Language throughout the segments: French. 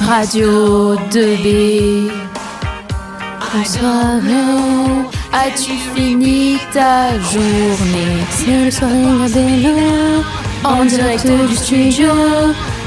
Radio 2B. Bonsoir, as-tu fini ta journée? C'est le soirée Gabello, en direct du studio,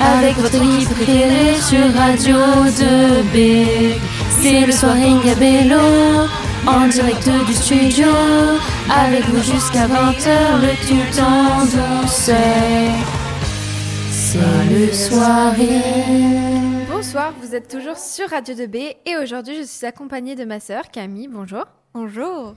avec votre équipe préférée sur Radio 2B. C'est le soirée Gabello, en direct du studio, avec vous jusqu'à 20h, le tout en douceur. C'est le soirée. Bonsoir, vous êtes toujours sur Radio 2B et aujourd'hui je suis accompagnée de ma sœur Camille. Bonjour. Bonjour.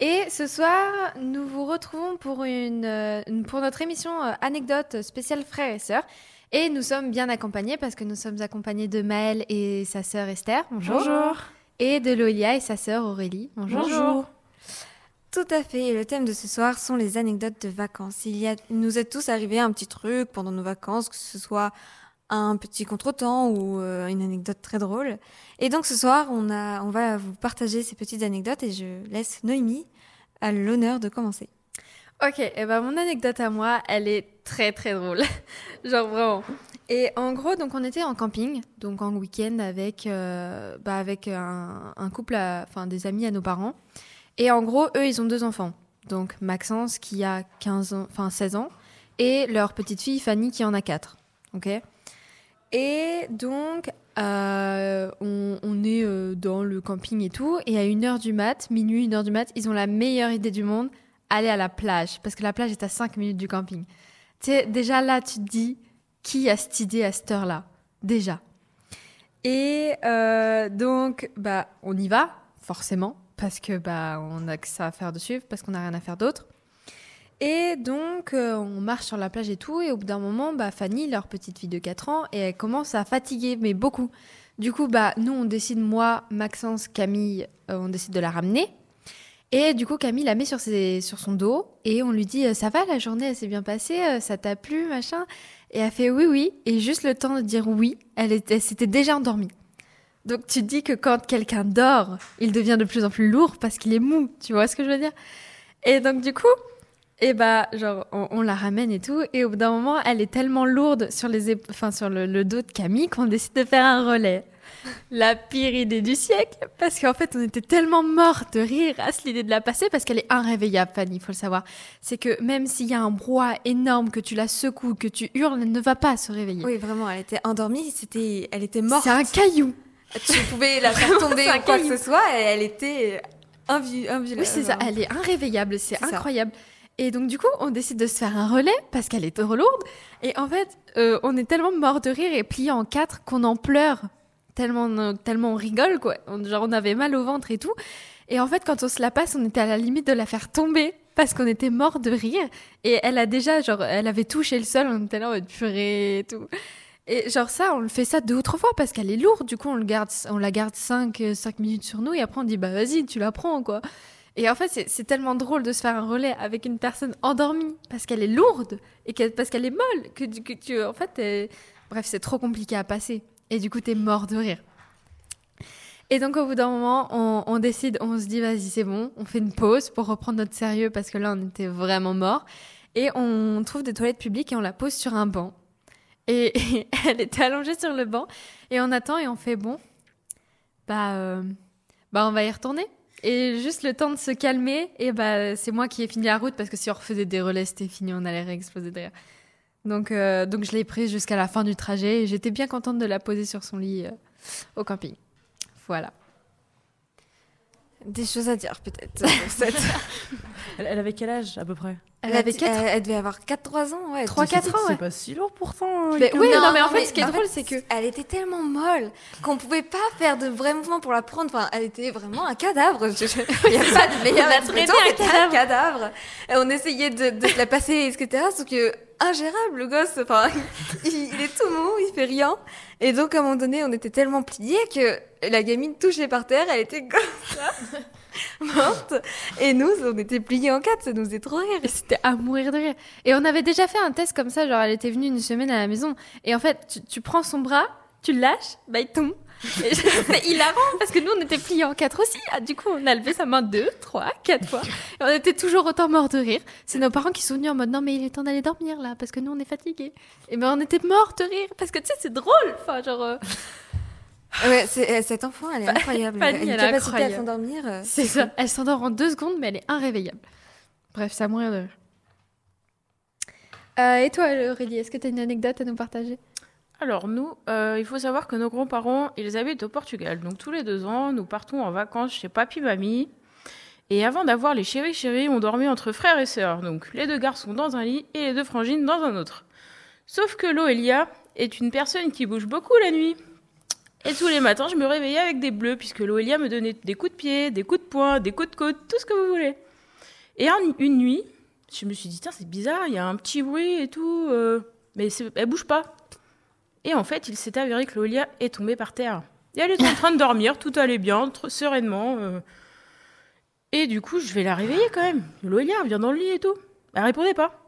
Et ce soir, nous vous retrouvons pour, une, euh, pour notre émission euh, anecdote spéciale frères et sœurs. Et nous sommes bien accompagnés parce que nous sommes accompagnés de Maëlle et sa sœur Esther. Bonjour. Et de Loïlia et sa sœur Aurélie. Bonjour. Tout à fait. Et le thème de ce soir sont les anecdotes de vacances. Il, y a, il nous est tous arrivé un petit truc pendant nos vacances, que ce soit un petit contretemps ou euh, une anecdote très drôle. Et donc ce soir, on, a, on va vous partager ces petites anecdotes et je laisse Noémie à l'honneur de commencer. Ok, et ben mon anecdote à moi, elle est très très drôle. Genre vraiment. Et en gros, donc on était en camping, donc en week-end avec, euh, bah, avec un, couple, enfin des amis à nos parents. Et en gros, eux, ils ont deux enfants. Donc Maxence qui a 15 ans, enfin 16 ans, et leur petite fille Fanny qui en a 4. Ok? Et donc, euh, on, est euh, dans le camping et tout, et à 1h du mat, minuit, 1h du mat, ils ont la meilleure idée du monde aller à la plage, parce que la plage est à 5 minutes du camping. Tu sais, déjà là, tu te dis, qui a cette idée à cette heure-là? Déjà. Et euh, donc, bah, on y va, forcément, parce que bah, on a que ça à faire de suivre, parce qu'on n'a rien à faire d'autre. Et donc, euh, on marche sur la plage et tout, et au bout d'un moment, bah, Fanny, leur petite fille de 4 ans, et elle commence à fatiguer, mais beaucoup. Du coup, bah, nous, on décide, moi, Maxence, Camille, euh, on décide de la ramener. Et du coup, Camille la met sur, ses, sur son dos et on lui dit euh, Ça va, la journée, elle s'est bien passée, ça t'a plu, machin? Et elle fait Oui, oui. Et juste le temps de dire oui, elle, était- elle s'était déjà endormie. Donc tu dis que quand quelqu'un dort, il devient de plus en plus lourd parce qu'il est mou. Tu vois ce que je veux dire? Et donc, du coup, et bah, genre, on, on la ramène et tout. Et au bout d'un moment, elle est tellement lourde sur, les enfin, sur le, le dos de Camille qu'on décide de faire un relais. La pire idée du siècle, parce qu'en fait, on était tellement morts de rire à cette idée de la passer, parce qu'elle est irréveillable, Fanny, il faut le savoir. C'est que même s'il y a un brouhaha énorme, que tu la secoues, que tu hurles, elle ne va pas se réveiller. Oui, vraiment, elle était endormie, c'était, elle était morte. C'est un caillou. Tu pouvais la faire tomber ou quoi que ce soit, et elle était invi-. Oui, c'est ça. Elle est irréveillable. C'est ça. Et donc, du coup, on décide de se faire un relais parce qu'elle est trop lourde. Et en fait, euh, on est tellement mort de rire et plié en quatre qu'on en pleure. Tellement, euh, tellement on rigole, quoi. Genre, on avait mal au ventre et tout. Et en fait, quand on se la passe, on était à la limite de la faire tomber parce qu'on était mort de rire. Et elle a déjà, genre, elle avait touché le sol. On était là en mode purée et tout. Et genre ça, on le fait ça deux ou trois fois parce qu'elle est lourde. Du coup, on, la garde 5 cinq minutes sur nous et après on dit bah vas-y, tu la prends quoi. Et en fait, c'est- tellement drôle de se faire un relais avec une personne endormie parce qu'elle est lourde et parce qu'elle est molle que, que tu, en fait, bref, c'est trop compliqué à passer. Et du coup, t'es mort de rire. Et donc, au bout d'un moment, on, décide, on se dit, vas-y, c'est bon, on fait une pause pour reprendre notre sérieux parce que là, on était vraiment mort. Et on trouve des toilettes publiques et on la pose sur un banc. Et, et elle était allongée sur le banc et on attend et on fait, bon, bah, euh, bah, on va y retourner. Et juste le temps de se calmer, et bah, c'est moi qui ai fini la route parce que si on refaisait des relais, c'était fini, on allait réexploser derrière. Donc, euh, donc je l'ai prise jusqu'à la fin du trajet et j'étais bien contente de la poser sur son lit euh, au camping. Voilà. Des choses à dire, peut-être. pour cette- Elle, elle avait quel âge à peu près? Elle avait elle, 4 elle devait avoir 4-3 ans, ouais. Trois, tu- quatre ans, C'est ouais. pas si lourd pourtant. hein, Mais quand oui, non, mais en fait, ce qui est drôle, c'est que- Elle était tellement molle qu'on pouvait pas faire de vrais mouvements pour la prendre. Enfin, elle était vraiment un cadavre. Je- Il n'y a pas de a expression, traité un c'était un cadavre. Et on essayait de, la passer, etc. Sauf que, ingérable, le gosse. Enfin, il, il est tout mou, il fait rien. Et donc, à un moment donné, on était tellement pliés que la gamine touchée par terre, elle était comme ça, morte. Et nous, on était pliés en quatre, ça nous faisait trop rire. C'était à mourir de rire. Et on avait déjà fait un test comme ça, genre elle était venue une semaine à la maison. Et en fait, tu, tu prends son bras, tu le lâches, bah il tombe. C'est hilarant parce que nous on était pliés en quatre aussi. Ah, du coup, on a levé sa main deux, trois, quatre fois. Et on était toujours autant morts de rire. C'est nos parents qui sont venus en mode non, mais il est temps d'aller dormir là parce que nous on est fatigués. Et ben on était morts de rire parce que tu sais, c'est drôle. Enfin, genre. euh, Ouais, c'est- euh, cette enfant, elle est incroyable. Fanny, elle a une elle est capacité incroyable. à s'endormir. euh, C'est ça. Elle s'endort en deux secondes, mais elle est irréveillable. Bref, ça mourir de rire. Euh, et toi, Aurélie, est-ce que tu as une anecdote à nous partager? Alors nous, euh, il faut savoir que nos grands-parents, ils habitent au Portugal. Donc tous les deux ans, nous partons en vacances chez papy, mamie. Et avant d'avoir les chéris chéris, on dormait entre frères et sœurs. Donc les deux garçons dans un lit et les deux frangines dans un autre. Sauf que Loelia est une personne qui bouge beaucoup la nuit. Et tous les matins, je me réveillais avec des bleus, puisque Loelia me donnait des coups de pied, des coups de poing, des coups de côte, tout ce que vous voulez. Et un- une nuit, je me suis dit, tiens, c'est bizarre, il y a un petit bruit et tout, euh, mais elle bouge pas. Et en fait, il s'est avéré que Lolia est tombée par terre. Et elle était en train de dormir, tout allait bien, sereinement. euh. Et du coup, je vais la réveiller quand même. Lolia, viens dans le lit et tout. Elle répondait pas.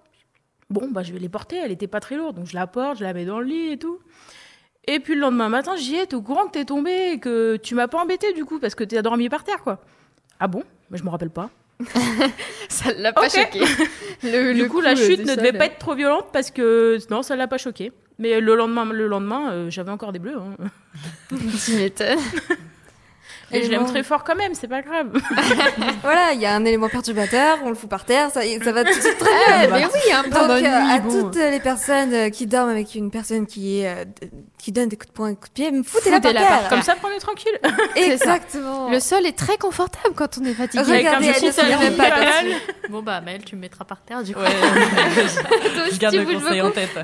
Bon, bah, je vais les porter, elle était pas très lourde, donc je la porte, je la mets dans le lit et tout. Et puis le lendemain matin, j'y ai, t'es au courant que t'es tombée et que tu m'as pas embêté du coup, parce que t'as dormi par terre, quoi. Ah bon? Mais je me rappelle pas. Ça l'a pas Ok. choqué. Le, Du le coup, la chute ne devait pas être trop violente parce que non, ça l'a pas choqué. Mais le lendemain, le lendemain, euh, j'avais encore des bleus. hein. Tu m'étonnes. Et je l'aime très fort quand même, c'est pas grave. Voilà, il y a un élément perturbateur, on le fout par terre, ça, ça va tout de suite très Ah, bien. mais oui, hein, Donc, euh, nuit, à bon. toutes les personnes euh, qui dorment avec une personne qui, est, euh, qui donne des coups de poing et des coups de pied, foutez-la par Foutez-la par terre. Comme ça, prenez tranquille. C'est ça. Exactement. Le sol est très confortable quand on est fatigué. Regardez, Avec un elle ne se pas. Bon, bah, Maëlle, tu me mettras par terre, du coup. Ouais, je garde le conseil en tête.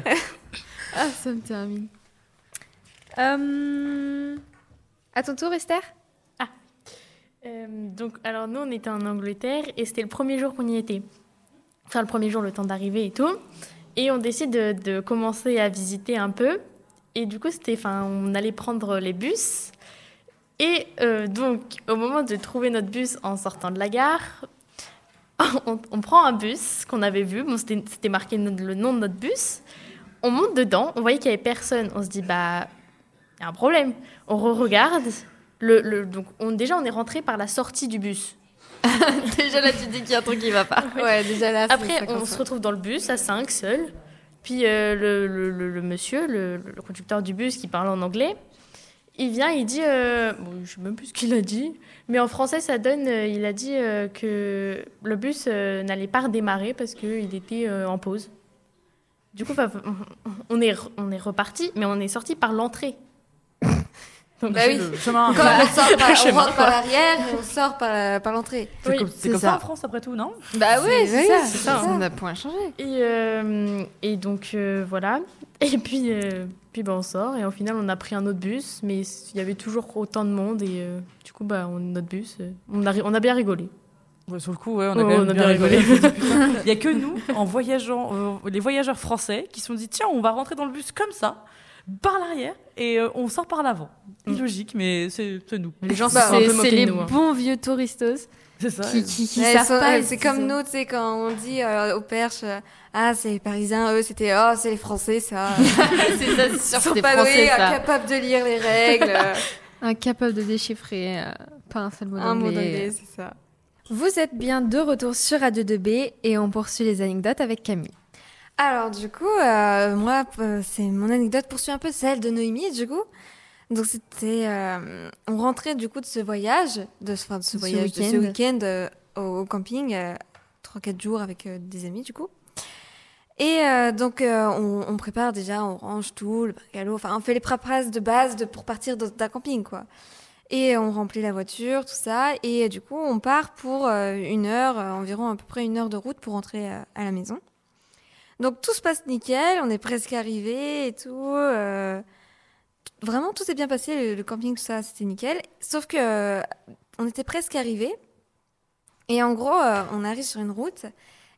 Ah, ça me termine. Euh, À ton tour, Esther? Euh, donc, alors nous, on était en Angleterre et c'était le premier jour qu'on y était. Enfin, le premier jour, le temps d'arriver et tout. Et on décide de, commencer à visiter un peu. Et du coup, c'était, enfin, on allait prendre les bus. Et euh, donc, au moment de trouver notre bus en sortant de la gare, on, prend un bus qu'on avait vu. Bon, c'était marqué le nom de notre bus. On monte dedans, on voyait qu'il y avait personne. On se dit, bah, il y a un problème. On re-regarde. Le, le- donc, on, déjà, on est rentré par la sortie du bus. Déjà là, tu dis qu'il y a un truc qui va pas. Ouais, déjà là. c'est Après, on se retrouve dans le bus à 5 seuls. Puis euh, le, le- le- le monsieur, le, le conducteur du bus qui parle en anglais, il vient, il dit, euh, bon, je sais même plus ce qu'il a dit, mais en français ça donne, euh, il a dit euh, que le bus euh, n'allait pas redémarrer parce qu'il était euh, en pause. Du coup, est, on est reparti, mais on est sorti par l'entrée. Bah oui. Le chemin. Comme on, sort par, on chemin, rentre par l'arrière et on sort par, la- par l'entrée. C'est Oui, comme, c'est c'est comme ça. ça en France après tout, non? Bah oui, C'est- oui, ça. c'est ça. ça. On n'a point changé. Et, euh, et donc euh, voilà. Et puis, euh, puis bah, on sort et au final on a pris un autre bus, mais il y avait toujours autant de monde et euh, du coup bah on, notre bus, euh, on a, on a bien rigolé. Ouais, Sur le coup, ouais, on a Oh, quand même on a bien bien rigolé. Il y a que nous, en voyageant, euh, les voyageurs français, qui se sont dit tiens, on va rentrer dans le bus comme ça, par l'arrière, et euh, on sort par l'avant. Mm. Illogique, mais c'est nous. Les gens se Bah, C'est les de nous. hein. bons vieux touristos C'est ça. qui, qui, qui Ouais, savent sont- pas. c'est comme nous, tu sais, quand on dit euh, aux perches, euh, ah, c'est les Parisiens, eux, c'était, oh, c'est les Français, ça. c'est ça, c'est sûr, Ils sont pas français, incapables de lire les règles. euh, Incapable de déchiffrer euh, pas un seul mot un mot d'anglais. d'anglais, c'est ça. Vous êtes bien de retour sur Radio 2B et on poursuit les anecdotes avec Camille. Alors, du coup, euh, moi, euh, c'est mon anecdote poursuit un peu celle de Noémie, du coup. Donc, c'était. euh, on rentrait, du coup, de ce voyage, de, ce- enfin, de ce voyage, de ce week-end. euh, au, au camping, euh, 3-4 jours avec des amis, du coup. Et euh, donc, euh, on, on prépare déjà, on range tout, le bungalow, enfin, on fait les préparatifs de base de, pour partir d'un camping, quoi. Et on remplit la voiture, tout ça. Et du coup, on part pour une heure, environ à peu près une heure de route pour rentrer à la maison. Donc tout se passe nickel, on est presque arrivé et tout. euh, vraiment tout s'est bien passé, le, camping, tout ça, c'était nickel. Sauf que euh, on était presque arrivé. Et en gros, euh, on arrive sur une route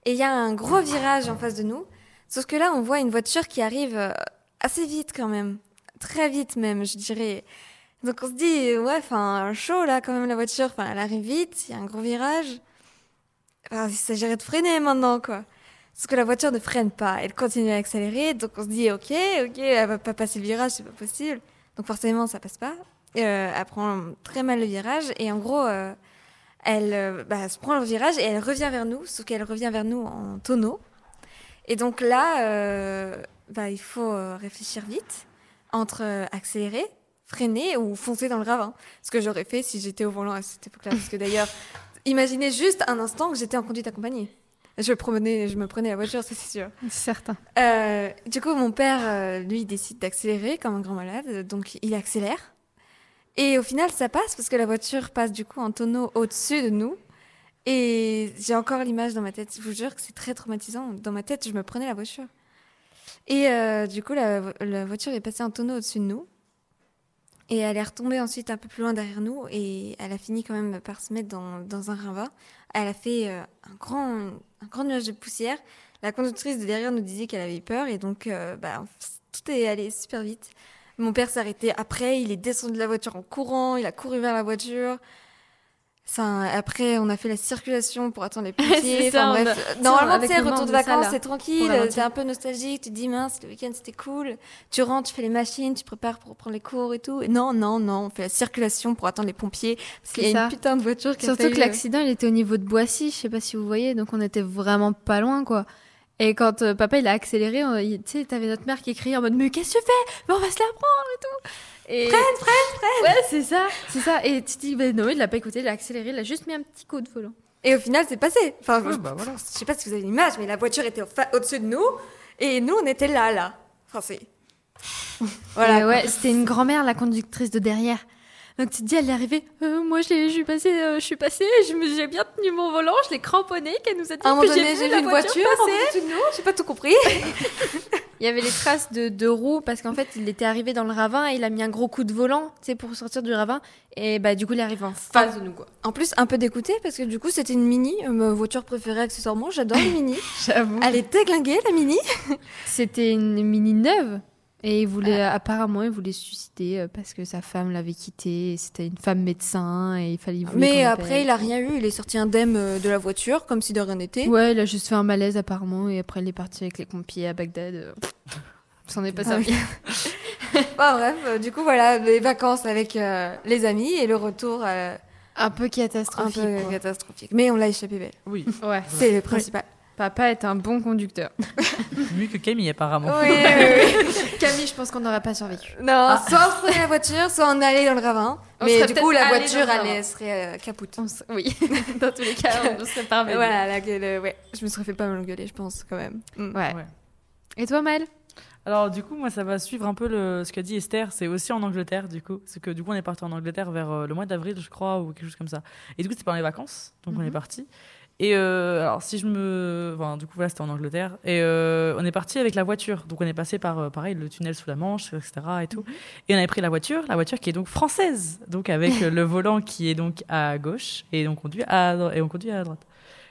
et il y a un gros virage en face de nous. Sauf que là, on voit une voiture qui arrive assez vite quand même, très vite même, je dirais. Donc on se dit, ouais, enfin, chaud là quand même la voiture, enfin, elle arrive vite, il y a un gros virage. Enfin, il s'agirait de freiner maintenant, quoi. Parce que la voiture ne freine pas, elle continue à accélérer, donc on se dit ok, ok, elle va pas passer le virage, c'est pas possible. Donc forcément, ça passe pas. Euh, elle prend très mal le virage et en gros, euh, elle, euh, bah, se prend le virage et elle revient vers nous, sauf qu'elle revient vers nous en tonneau. Et donc là, bah, il faut réfléchir vite entre accélérer, freiner ou foncer dans le ravin. Ce que j'aurais fait si j'étais au volant à cette époque-là. Parce que d'ailleurs, imaginez juste un instant que j'étais en conduite accompagnée. Je, promenais, je me prenais la voiture, ça c'est sûr. Certain. Euh, du coup, mon père, euh, lui, décide d'accélérer comme un grand malade, donc il accélère. Et au final, ça passe parce que la voiture passe du coup en tonneau au-dessus de nous. Et j'ai encore l'image dans ma tête. Je vous jure que c'est très traumatisant. Dans ma tête, je me prenais la voiture. Et euh, du coup, la, la voiture est passée en tonneau au-dessus de nous. Et elle est retombée ensuite un peu plus loin derrière nous. Et elle a fini quand même par se mettre dans, dans un ravin. Elle a fait euh, un, grand, un grand nuage de poussière. La conductrice de derrière nous disait qu'elle avait peur. Et donc, euh, bah, tout est allé super vite. Mon père s'est arrêté après. Il est descendu de la voiture en courant. Il a couru vers la voiture. Après, on a fait la circulation pour attendre les pompiers. C'est ça, Enfin, bref. a- Normalement, tu sais, retour de vacances, c'est tranquille. T'es un peu nostalgique. Tu te dis, mince, le week-end, c'était cool. Tu rentres, tu fais les machines, tu prépares pour reprendre les cours et tout. Et non, non, non. On fait la circulation pour attendre les pompiers. Parce qu'il y a ça. une putain de voiture qui a Surtout failli, que l'accident, il était au niveau de Boissy, je sais pas si vous voyez, donc on était vraiment pas loin, quoi. Et quand euh, papa il a accéléré, tu sais, t'avais notre mère qui criait en mode mais qu'est-ce que tu fais? Mais on va se la prendre et tout. Et... Freine, freine, freine. Ouais, c'est ça, c'est ça. Et tu te dis bah non, il l'a pas écouté, il a accéléré, il a juste mis un petit coup de volant. Et au final, c'est passé. Enfin, Ouais, je, bah voilà. je sais pas si vous avez l'image, mais la voiture était au au-dessus de nous. Et nous, on était là, là. Enfin, c'est. Voilà. ouais, c'était une grand-mère, la conductrice de derrière. Donc tu te dis, elle est arrivée. Euh, moi, je, l'ai- je suis passée, euh, je suis passée, je me, j'ai bien tenu mon volant, je l'ai cramponné, qu'elle nous a dit. À un moment puis donné, j'ai vu la une voiture passer. en dessous de nous. J'ai pas tout compris. Il y avait les traces de, de roues parce qu'en fait, il était arrivé dans le ravin et il a mis un gros coup de volant, tu sais, pour sortir du ravin. Et bah, du coup, il est arrivé en face de nous, quoi. En plus, un peu dégoûté parce que du coup, c'était une mini, euh, ma voiture préférée accessoirement. J'adore les mini. J'avoue. Elle est déglinguée, la mini. C'était une mini neuve. Et il voulait, apparemment, il voulait se suicider euh, parce que sa femme l'avait quitté. C'était une femme médecin et il fallait. il Mais après, il a rien eu. Il est sorti indemne euh, de la voiture, comme si de rien n'était. Ouais, il a juste fait un malaise apparemment et après il est parti avec les pompiers à Bagdad. euh, C'en est pas Ah servi. Enfin, bref, du coup, voilà, les vacances avec euh, les amis et le retour euh, Un peu un catastrophique. peu quoi. catastrophique. Mais on l'a échappé belle. Oui, Ouais. C'est le principal. Papa est un bon conducteur. mieux que Camille apparemment. Oui, oui, oui. Camille, je pense qu'on n'aurait pas survécu. Non, soit on prenait la voiture, soit on allait dans le ravin. On mais du coup, la voiture, elle serait euh, capoute. Oui, dans tous les cas, on serait voilà, la gueule, euh, ouais. Je me serais fait pas mal engueuler, je pense, quand même. Mm. Ouais. Ouais. Et toi, Maëlle Alors du coup, moi, ça va suivre un peu le, ce qu'a dit Esther. C'est aussi en Angleterre, du coup. C'est que du coup, on est parti en Angleterre vers euh, le mois d'avril, je crois, ou quelque chose comme ça. Et du coup, c'était pendant les vacances, donc on est parti. Et euh, alors, si je me, du coup, voilà, c'était en Angleterre. Et euh, on est parti avec la voiture. Donc, on est passé par, euh, pareil, le tunnel sous la Manche, etc. Et tout. Et on avait pris la voiture, la voiture qui est donc française, donc avec euh, le volant qui est donc à gauche et on conduit à et on conduit à droite.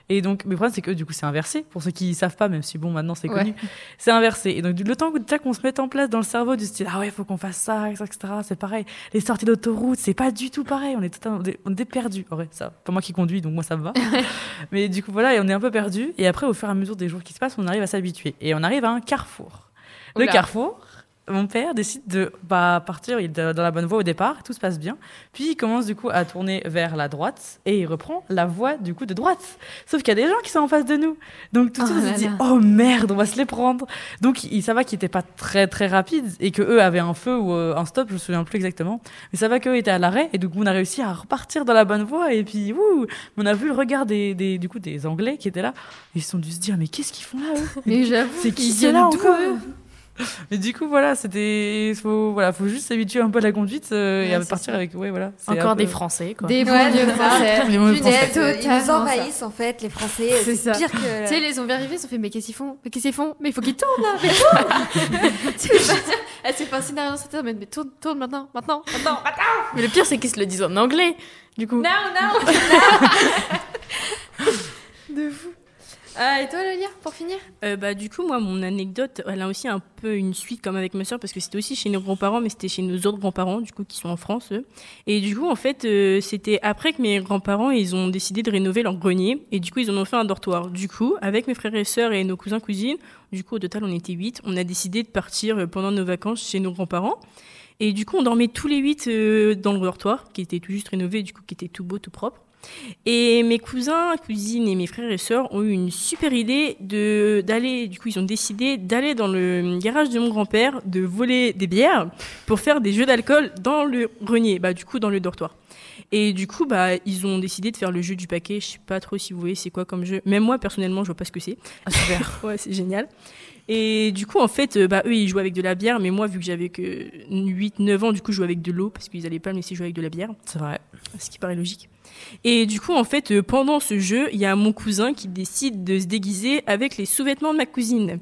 Et donc, mais le problème, c'est que du coup, c'est inversé. Pour ceux qui savent pas, même si bon, maintenant c'est Ouais. connu, c'est inversé. Et donc, le temps qu'on se mette en place dans le cerveau du style, ah ouais, faut qu'on fasse ça, etc., C'est pareil. Les sorties d'autoroute, c'est pas du tout pareil. On est totalement, on est- perdu. En vrai, ça, pas moi qui conduis, donc moi ça me va. mais du coup, voilà, et on est un peu perdu. Et après, au fur et à mesure des jours qui se passent, on arrive à s'habituer. Et on arrive à un carrefour. Le carrefour, mon père décide de bah, partir il est dans la bonne voie au départ, tout se passe bien. Puis il commence du coup à tourner vers la droite et il reprend la voie du coup de droite. Sauf qu'il y a des gens qui sont en face de nous. Donc tout de Oh suite on là se dit oh merde, on va se les prendre. Donc il, ça va qu'il était pas très très rapide et que eux avaient un feu ou euh, un stop, je me souviens plus exactement. Mais ça va qu'eux étaient à l'arrêt et donc on a réussi à repartir dans la bonne voie et puis ouh, on a vu le regard des, des du coup des Anglais qui étaient là. Ils se sont dû se dire mais qu'est-ce qu'ils font là eux? Mais j'avoue, c'est qui c'est là encore? eux? Mais du coup, voilà, c'était. Faut, voilà, faut juste s'habituer un peu à la conduite euh, et Ouais, à c'est partir ça. avec. Ouais, voilà. Encore peu- des Français, quoi. Des bons Ouais, vieux français. Des bons Français. ils nous envahissent en fait, les Français. C'est pire que. Tu sais, les ont vu arriver, ils se sont fait Mais qu'est-ce qu'ils font? Mais qu'est-ce qu'ils font? Mais il faut qu'ils tournent là Mais tourne Tu sais, Elle s'est fait un scénario dans sa tête, mais, mais tourne, tourne maintenant, maintenant, maintenant, maintenant Mais le pire, c'est qu'ils se le disent en anglais, du coup. De fou Ah, et toi, Lolia, pour finir? Euh, bah, du coup, moi, mon anecdote, elle a aussi un peu une suite comme avec ma soeur, parce que c'était aussi chez nos grands-parents, mais c'était chez nos autres grands-parents, du coup, qui sont en France. eux. Et du coup, en fait, euh, c'était après que mes grands-parents, ils ont décidé de rénover leur grenier, et du coup, ils en ont fait un dortoir. Du coup, avec mes frères et sœurs et nos cousins, cousines, du coup, au total, on était huit, on a décidé de partir euh, pendant nos vacances chez nos grands-parents. Et du coup, on dormait tous les huit euh, dans le dortoir, qui était tout juste rénové, du coup, qui était tout beau, tout propre. Et mes cousins, cousines et mes frères et sœurs ont eu une super idée de d'aller. Du coup, ils ont décidé d'aller dans le garage de mon grand-père, de voler des bières pour faire des jeux d'alcool dans le grenier, bah du coup dans le dortoir. Et du coup, bah, ils ont décidé de faire le jeu du paquet. Je sais pas trop si vous voyez c'est quoi comme jeu. Même moi, personnellement, je vois pas ce que c'est. Ah, super. ouais, c'est génial. Et du coup, en fait, euh, bah, eux, ils jouaient avec de la bière, mais moi, vu que j'avais que 8-9 ans, du coup, je jouais avec de l'eau, parce qu'ils allaient pas me laisser jouer avec de la bière, C'est vrai. ce qui paraît logique. Et du coup, en fait, euh, pendant ce jeu, il y a mon cousin qui décide de se déguiser avec les sous-vêtements de ma cousine.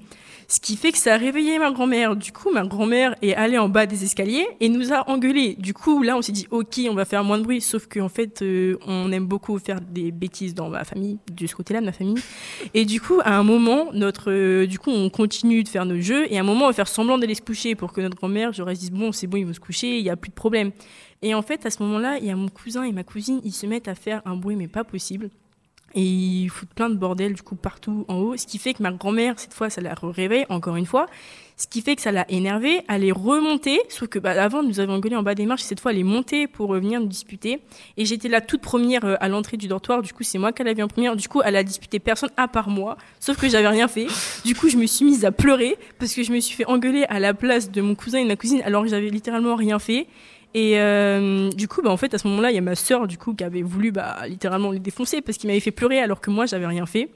Ce qui fait que ça a réveillé ma grand-mère. Du coup, ma grand-mère est allée en bas des escaliers et nous a engueulés. Du coup, là, on s'est dit, ok, on va faire moins de bruit. Sauf qu'en fait, euh, on aime beaucoup faire des bêtises dans ma famille, de ce côté-là de ma famille. Et du coup, à un moment, notre, euh, du coup, on continue de faire nos jeux et à un moment, on va faire semblant d'aller se coucher pour que notre grand-mère, j'aurais dit, bon, c'est bon, ils vont se coucher, il n'y a plus de problème. Et en fait, à ce moment-là, il y a mon cousin et ma cousine, ils se mettent à faire un bruit, mais pas possible. Et ils foutent plein de bordel, du coup, partout en haut. Ce qui fait que ma grand-mère, cette fois, ça l'a réveillée, encore une fois. Ce qui fait que ça l'a énervée. Elle est remontée. Sauf que, bah, avant, nous avions engueulé en bas des marches. Et cette fois, elle est montée pour revenir nous disputer. Et j'étais la toute première euh, à l'entrée du dortoir. Du coup, c'est moi qu'elle avait en première. Du coup, elle a disputé personne à part moi. Sauf que j'avais rien fait. Du coup, je me suis mise à pleurer parce que je me suis fait engueuler à la place de mon cousin et de ma cousine alors que j'avais littéralement rien fait. Et euh, du coup, bah, en fait, à ce moment-là, il y a ma sœur, du coup, qui avait voulu, bah, littéralement les défoncer parce qu'il m'avait fait pleurer alors que moi, j'avais rien fait.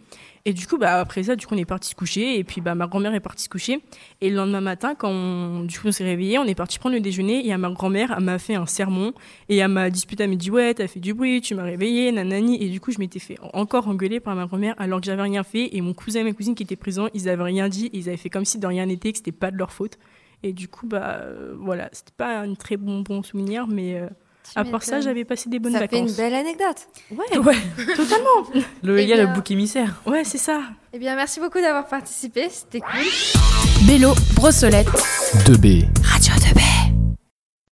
Et du coup, bah, après ça, du coup, on est parti se coucher. Et puis, bah, ma grand-mère est partie se coucher. Et le lendemain matin, quand on, du coup, on s'est réveillé, on est parti prendre le déjeuner. Et à ma grand-mère, elle m'a fait un sermon. Et elle m'a disputé, elle m'a dit, ouais, t'as fait du bruit, tu m'as réveillé, nanani. Et du coup, je m'étais fait encore engueuler par ma grand-mère alors que j'avais rien fait. Et mon cousin et ma cousine qui étaient présents, ils avaient rien dit. Ils avaient fait comme si de rien n'était, que c'était pas de leur faute. Et du coup, bah, euh, voilà, c'était pas un très bon, bon souvenir, mais euh, à part ça, j'avais passé des bonnes Ça fait vacances. une belle anecdote. Ouais, Ouais. totalement. Le, il y a le bouc émissaire. Ouais, c'est ça. Eh bien, merci beaucoup d'avoir participé, c'était cool. Bélo, Brossolette. 2B. Radio de Belle.